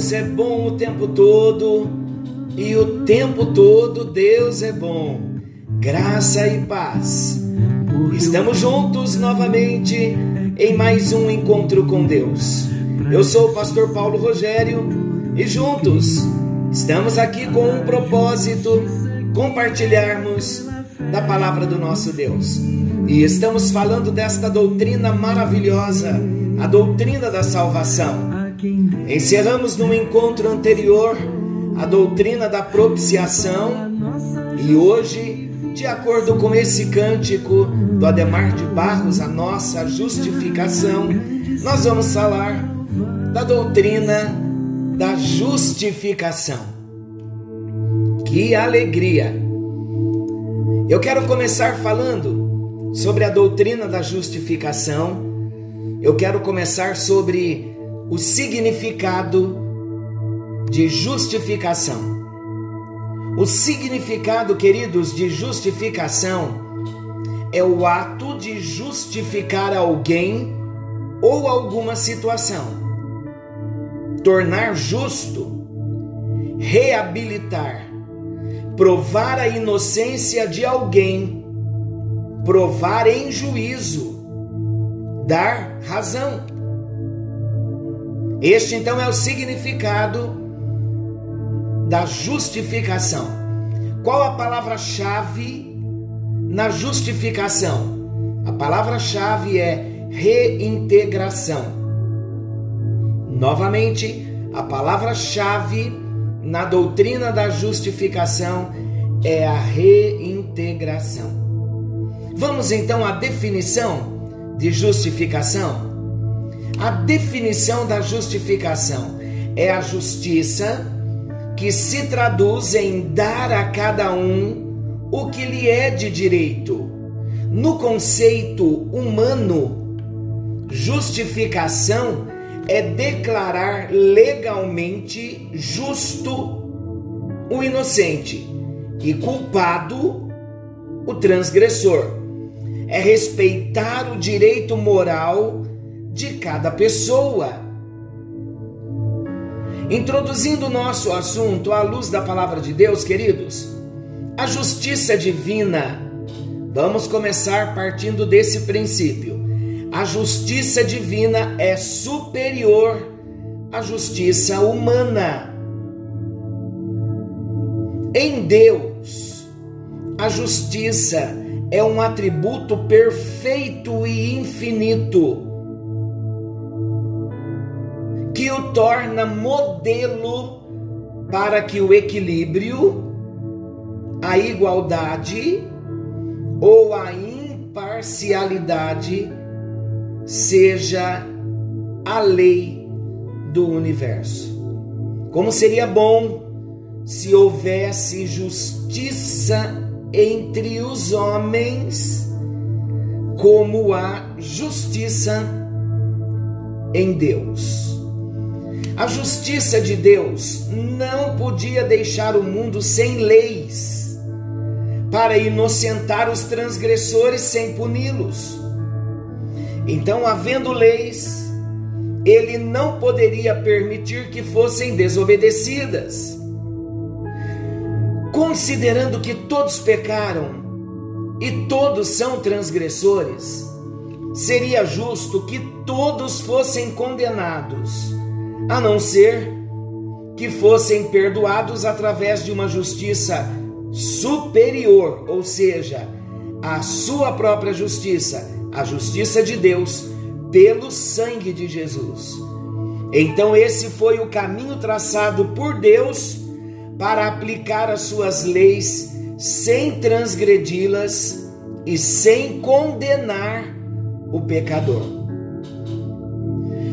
Deus é bom o tempo todo e o tempo todo Deus é bom. Graça e paz. Estamos juntos novamente em mais um encontro com Deus. Eu sou o pastor Paulo Rogério e juntos estamos aqui com um propósito compartilharmos da palavra do nosso Deus. E estamos falando desta doutrina maravilhosa, a doutrina da salvação. Encerramos no encontro anterior a doutrina da propiciação e hoje, de acordo com esse cântico do Ademar de Barros, a nossa justificação, nós vamos falar da doutrina da justificação. Que alegria! Eu quero começar falando sobre a doutrina da justificação. Eu quero começar sobre o significado de justificação. O significado, queridos, de justificação é o ato de justificar alguém ou alguma situação. Tornar justo, reabilitar, provar a inocência de alguém, provar em juízo, dar razão. Este então é o significado da justificação. Qual a palavra-chave na justificação? A palavra-chave é reintegração. Novamente, a palavra-chave na doutrina da justificação é a reintegração. Vamos então à definição de justificação? A definição da justificação é a justiça que se traduz em dar a cada um o que lhe é de direito. No conceito humano, justificação é declarar legalmente justo o inocente e culpado o transgressor. É respeitar o direito moral de cada pessoa. Introduzindo o nosso assunto à luz da palavra de Deus, queridos, a justiça divina. Vamos começar partindo desse princípio. A justiça divina é superior à justiça humana. Em Deus, a justiça é um atributo perfeito e infinito que o torna modelo para que o equilíbrio, a igualdade ou a imparcialidade seja a lei do universo. Como seria bom se houvesse justiça entre os homens, como a justiça em Deus. A justiça de Deus não podia deixar o mundo sem leis para inocentar os transgressores sem puni-los. Então, havendo leis, ele não poderia permitir que fossem desobedecidas. Considerando que todos pecaram e todos são transgressores, seria justo que todos fossem condenados a não ser que fossem perdoados através de uma justiça superior, ou seja, a sua própria justiça, a justiça de Deus, pelo sangue de Jesus. Então, esse foi o caminho traçado por Deus para aplicar as suas leis sem transgredi-las e sem condenar o pecador.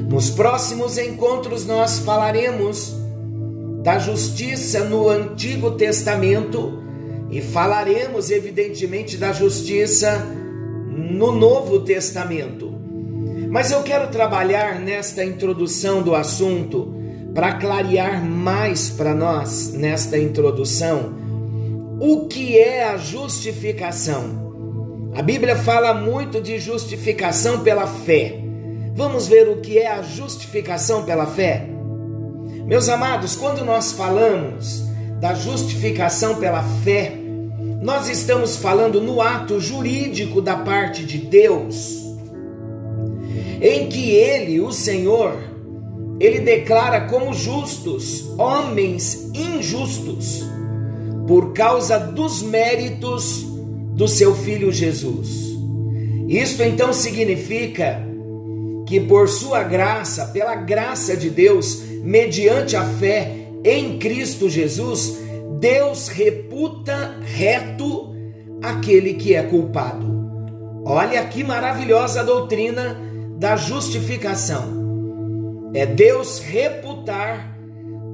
Nos próximos encontros nós falaremos da justiça no Antigo Testamento e falaremos, evidentemente, da justiça no Novo Testamento. Mas eu quero trabalhar nesta introdução do assunto para clarear mais para nós nesta introdução o que é a justificação. A Bíblia fala muito de justificação pela fé. Vamos ver o que é a justificação pela fé? Meus amados, quando nós falamos da justificação pela fé, nós estamos falando no ato jurídico da parte de Deus, em que Ele, o Senhor, Ele declara como justos homens injustos por causa dos méritos do seu filho Jesus. Isto então significa que por sua graça, pela graça de Deus, mediante a fé em Cristo Jesus, Deus reputa reto aquele que é culpado. Olha que maravilhosa doutrina da justificação. É Deus reputar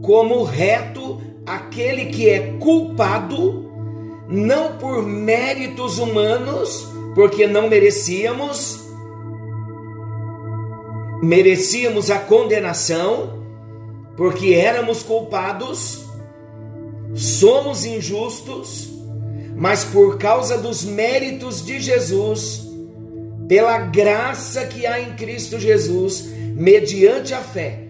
como reto aquele que é culpado, não por méritos humanos, porque não merecíamos, merecíamos a condenação, porque éramos culpados, somos injustos, mas por causa dos méritos de Jesus, pela graça que há em Cristo Jesus, mediante a fé,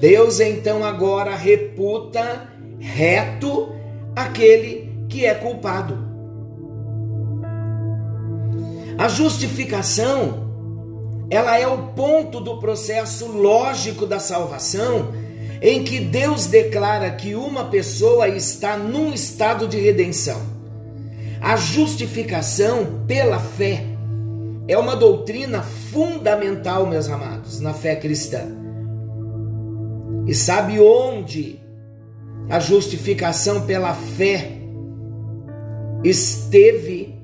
Deus então agora reputa reto aquele que é culpado. A justificação, ela é o ponto do processo lógico da salvação, em que Deus declara que uma pessoa está num estado de redenção. A justificação pela fé é uma doutrina fundamental, meus amados, na fé cristã. E sabe onde a justificação pela fé esteve,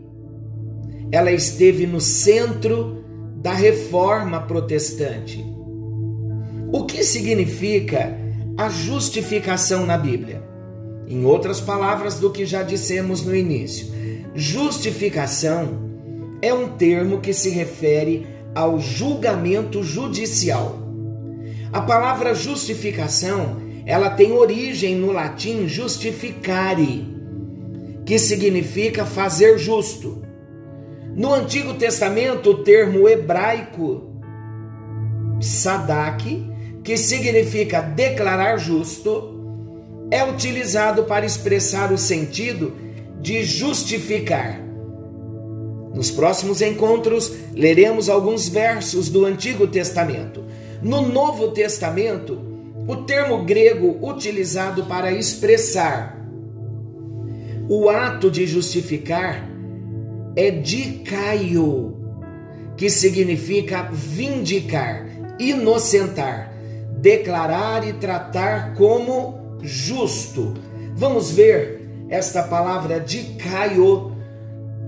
ela esteve no centro da reforma protestante. O que significa a justificação na Bíblia? Em outras palavras do que já dissemos no início, justificação é um termo que se refere ao julgamento judicial. A palavra justificação ela tem origem no latim justificare, que significa fazer justo. No Antigo Testamento, o termo hebraico sadak, que significa declarar justo, é utilizado para expressar o sentido de justificar. Nos próximos encontros, leremos alguns versos do Antigo Testamento. No Novo Testamento, o termo grego utilizado para expressar o ato de justificar é dikaio, que significa vindicar, inocentar, declarar e tratar como justo. Vamos ver esta palavra dikaio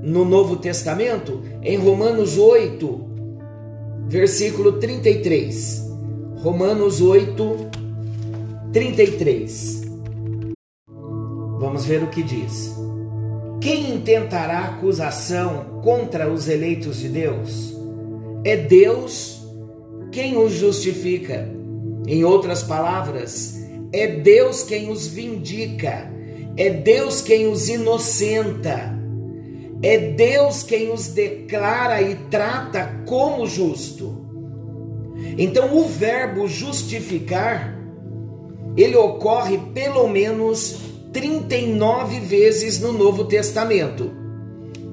no Novo Testamento em Romanos 8, versículo 33. Romanos 8, 33. Vamos ver o que diz. Quem intentará acusação contra os eleitos de Deus? É Deus quem os justifica. Em outras palavras, é Deus quem os vindica, é Deus quem os inocenta, é Deus quem os declara e trata como justo. Então, o verbo justificar ele ocorre pelo menos 39 vezes no Novo Testamento,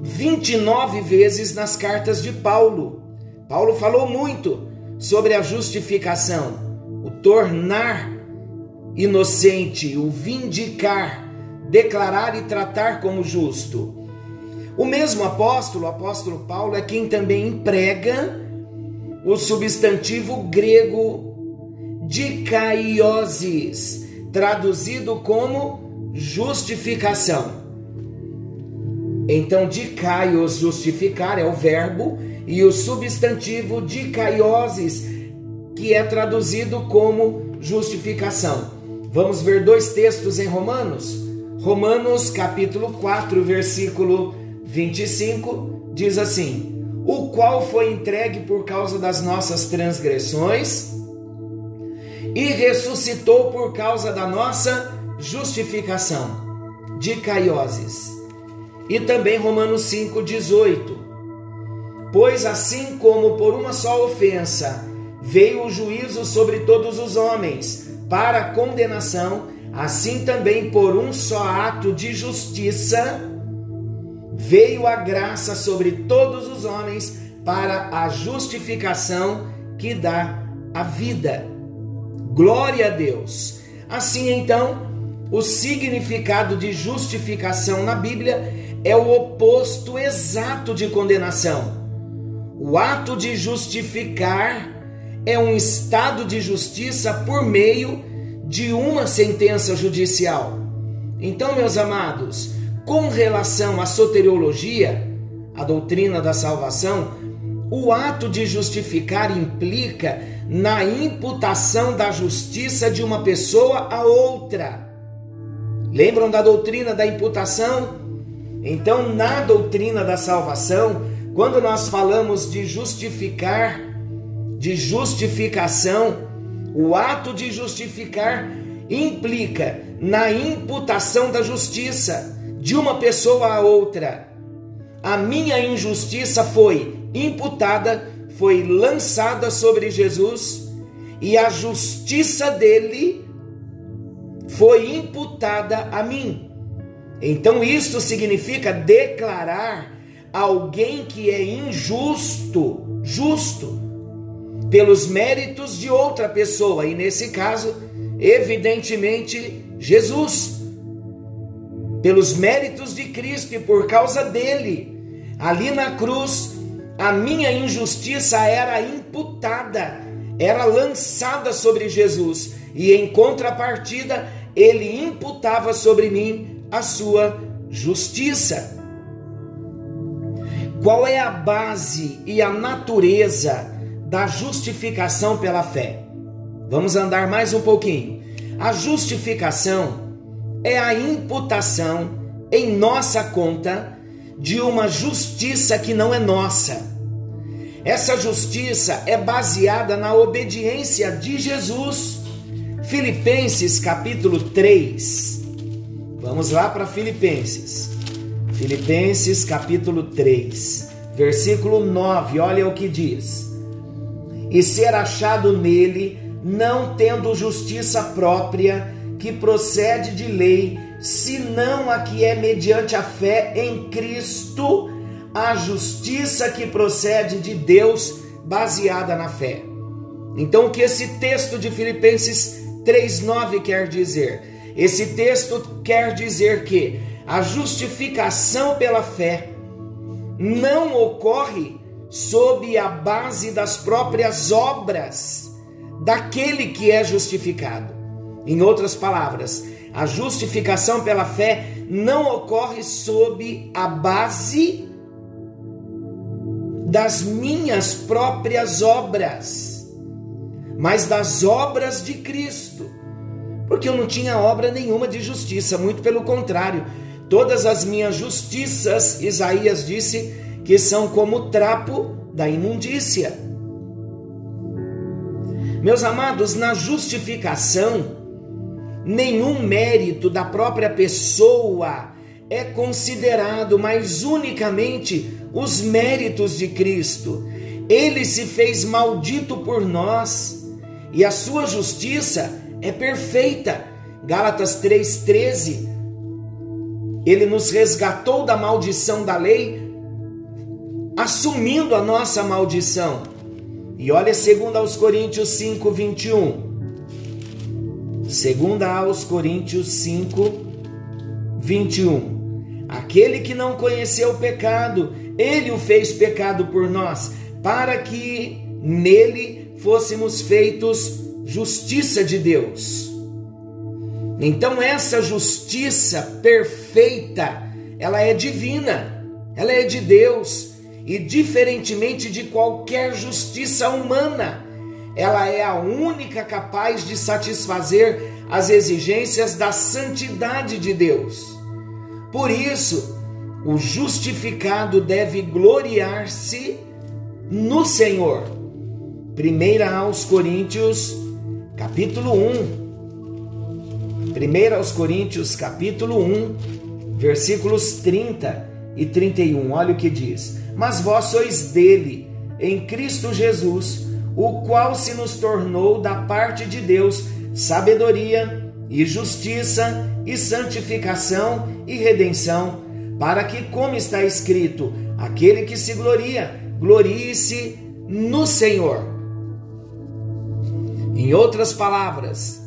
29 vezes nas cartas de Paulo. Paulo falou muito sobre a justificação, o tornar inocente, o vindicar, declarar e tratar como justo. O mesmo apóstolo, o apóstolo Paulo, é quem também emprega o substantivo grego dikaiosis, traduzido como justificação. Então, dikaios, justificar, é o verbo, e o substantivo dikaiosis, que é traduzido como justificação. Vamos ver dois textos em Romanos? Romanos capítulo 4, versículo 25, diz assim: O qual foi entregue por causa das nossas transgressões e ressuscitou por causa da nossa justificação. de Caioses. E também Romanos 5,18. Pois assim como por uma só ofensa veio o juízo sobre todos os homens, para condenação, assim também por um só ato de justiça veio a graça sobre todos os homens para a justificação que dá a vida. Glória a Deus. Assim então, o significado de justificação na Bíblia é o oposto exato de condenação. O ato de justificar é um estado de justiça por meio de uma sentença judicial. Então, meus amados, com relação à soteriologia, a doutrina da salvação, o ato de justificar implica na imputação da justiça de uma pessoa a outra. Lembram da doutrina da imputação? Então, na doutrina da salvação, quando nós falamos de justificar, de justificação, o ato de justificar implica na imputação da justiça de uma pessoa a outra. A minha injustiça foi imputada, foi lançada sobre Jesus e a justiça dele foi imputada a mim. Então isso significa declarar alguém que é injusto, justo, pelos méritos de outra pessoa, e nesse caso, evidentemente, Jesus. Pelos méritos de Cristo e por causa dele, ali na cruz, a minha injustiça era imputada, era lançada sobre Jesus, e em contrapartida, ele imputava sobre mim a sua justiça. Qual é a base e a natureza da justificação pela fé? Vamos andar mais um pouquinho. A justificação é a imputação em nossa conta de uma justiça que não é nossa. Essa justiça é baseada na obediência de Jesus. Filipenses capítulo 3. Vamos lá para Filipenses. Filipenses capítulo 3, versículo 9. Olha o que diz: E ser achado nele, não tendo justiça própria, que procede de lei, senão a que é mediante a fé em Cristo, a justiça que procede de Deus, baseada na fé. Então, o que esse texto de Filipenses 3,9 quer dizer? Esse texto quer dizer que a justificação pela fé não ocorre sob a base das próprias obras daquele que é justificado. Em outras palavras, a justificação pela fé não ocorre sob a base das minhas próprias obras, mas das obras de Cristo. Porque eu não tinha obra nenhuma de justiça, muito pelo contrário, todas as minhas justiças, Isaías disse, que são como trapo da imundícia. Meus amados, na justificação, nenhum mérito da própria pessoa é considerado, mas unicamente os méritos de Cristo. Ele se fez maldito por nós e a sua justiça é perfeita. Gálatas 3,13. Ele nos resgatou da maldição da lei, assumindo a nossa maldição. E olha, segundo aos Coríntios 5, 21. Segunda aos Coríntios 5, 21. Aquele que não conheceu o pecado, ele o fez pecado por nós, para que nele fôssemos feitos justiça de Deus. Então essa justiça perfeita, ela é divina, ela é de Deus, e diferentemente de qualquer justiça humana, ela é a única capaz de satisfazer as exigências da santidade de Deus. Por isso, o justificado deve gloriar-se no Senhor. 1 aos Coríntios, capítulo 1. 1 aos Coríntios, capítulo 1, versículos 30 e 31. Olha o que diz: Mas vós sois dele, em Cristo Jesus, o qual se nos tornou da parte de Deus sabedoria e justiça e santificação e redenção, para que, como está escrito, aquele que se gloria, glorie-se no Senhor. Em outras palavras,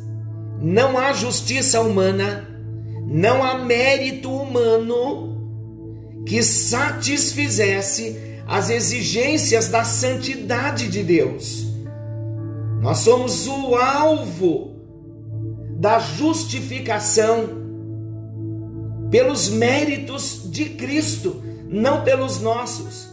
não há justiça humana, não há mérito humano que satisfizesse as exigências da santidade de Deus. Nós somos o alvo da justificação pelos méritos de Cristo, não pelos nossos.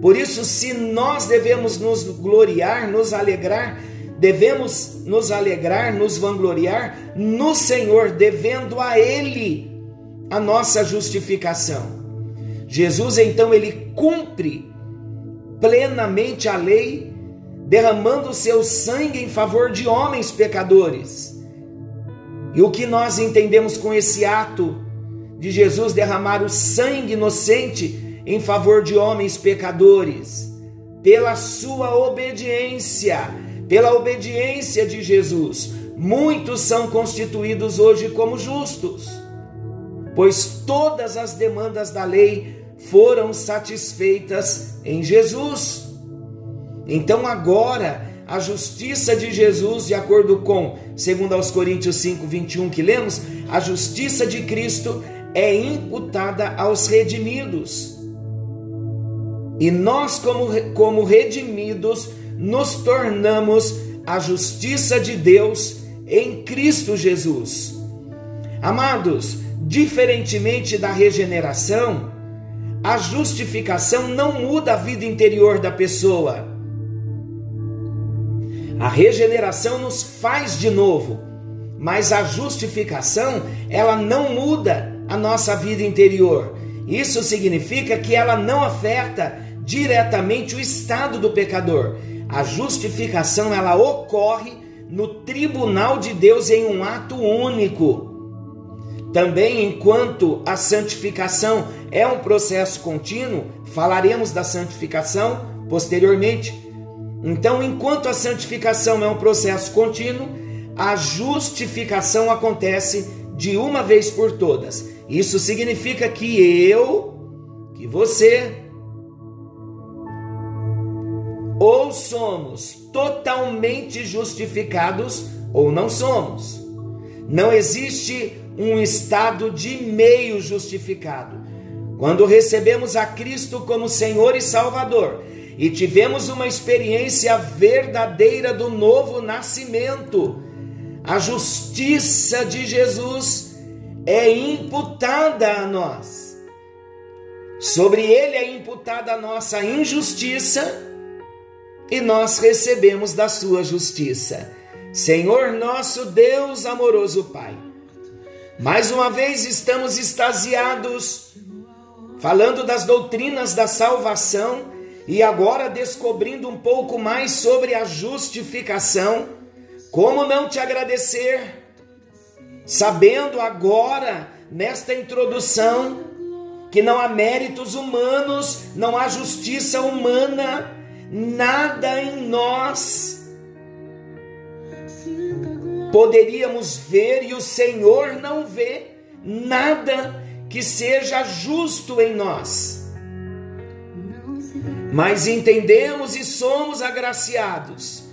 Por isso, se nós devemos nos gloriar, nos alegrar, devemos nos alegrar, nos vangloriar no Senhor, devendo a Ele a nossa justificação. Jesus então ele cumpre plenamente a lei, derramando seu sangue em favor de homens pecadores. E o que nós entendemos com esse ato de Jesus derramar o sangue inocente em favor de homens pecadores? Pela sua obediência, pela obediência de Jesus, muitos são constituídos hoje como justos, pois todas as demandas da lei foram satisfeitas em Jesus. Então agora a justiça de Jesus, de acordo com 2 aos Coríntios 5, 21 que lemos, a justiça de Cristo é imputada aos redimidos. E nós, como, como redimidos, nos tornamos a justiça de Deus em Cristo Jesus. Amados, diferentemente da regeneração, a justificação não muda a vida interior da pessoa. A regeneração nos faz de novo, mas a justificação, ela não muda a nossa vida interior. Isso significa que ela não afeta diretamente o estado do pecador. A justificação ela ocorre no tribunal de Deus em um ato único. Também, enquanto a santificação é um processo contínuo, falaremos da santificação posteriormente. Então, enquanto a santificação é um processo contínuo, a justificação acontece de uma vez por todas. Isso significa que eu, que você, ou somos totalmente justificados ou não somos. Não existe um estado de meio justificado. Quando recebemos a Cristo como Senhor e Salvador e tivemos uma experiência verdadeira do novo nascimento, a justiça de Jesus é imputada a nós. Sobre ele é imputada a nossa injustiça e nós recebemos da sua justiça. Senhor nosso Deus amoroso Pai, mais uma vez estamos extasiados, falando das doutrinas da salvação e agora descobrindo um pouco mais sobre a justificação. Como não te agradecer, sabendo agora, nesta introdução, que não há méritos humanos, não há justiça humana, nada em nós poderíamos ver e o Senhor não vê nada que seja justo em nós. Mas entendemos e somos agraciados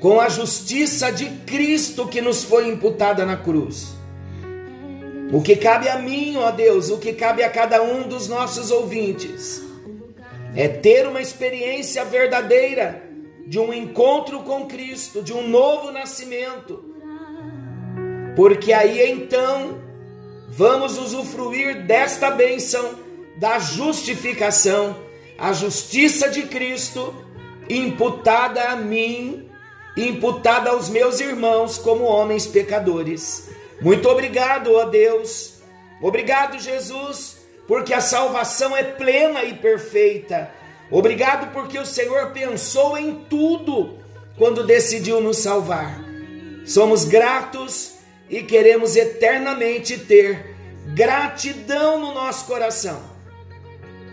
com a justiça de Cristo que nos foi imputada na cruz. O que cabe a mim, ó Deus, o que cabe a cada um dos nossos ouvintes, é ter uma experiência verdadeira de um encontro com Cristo, de um novo nascimento porque aí então vamos usufruir desta bênção da justificação, a justiça de Cristo imputada a mim, imputada aos meus irmãos como homens pecadores. Muito obrigado, ó Deus. Obrigado, Jesus, porque a salvação é plena e perfeita. Obrigado porque o Senhor pensou em tudo quando decidiu nos salvar. Somos gratos e queremos eternamente ter gratidão no nosso coração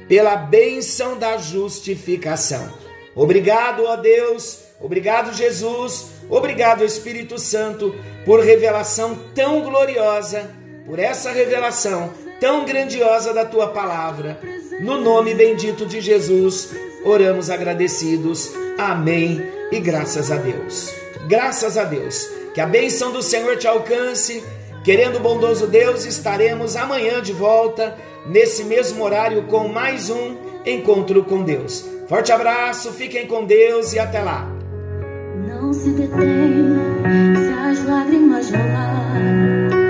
pela bênção da justificação. Obrigado, ó Deus, obrigado, Jesus, obrigado, Espírito Santo, por revelação tão gloriosa, por essa revelação tão grandiosa da tua palavra. No nome bendito de Jesus, oramos agradecidos. Amém e graças a Deus. Graças a Deus. Que a bênção do Senhor te alcance. Querendo o bondoso Deus, estaremos amanhã de volta, nesse mesmo horário, com mais um encontro com Deus. Forte abraço, fiquem com Deus e até lá. Não se detém se as lágrimas rolar.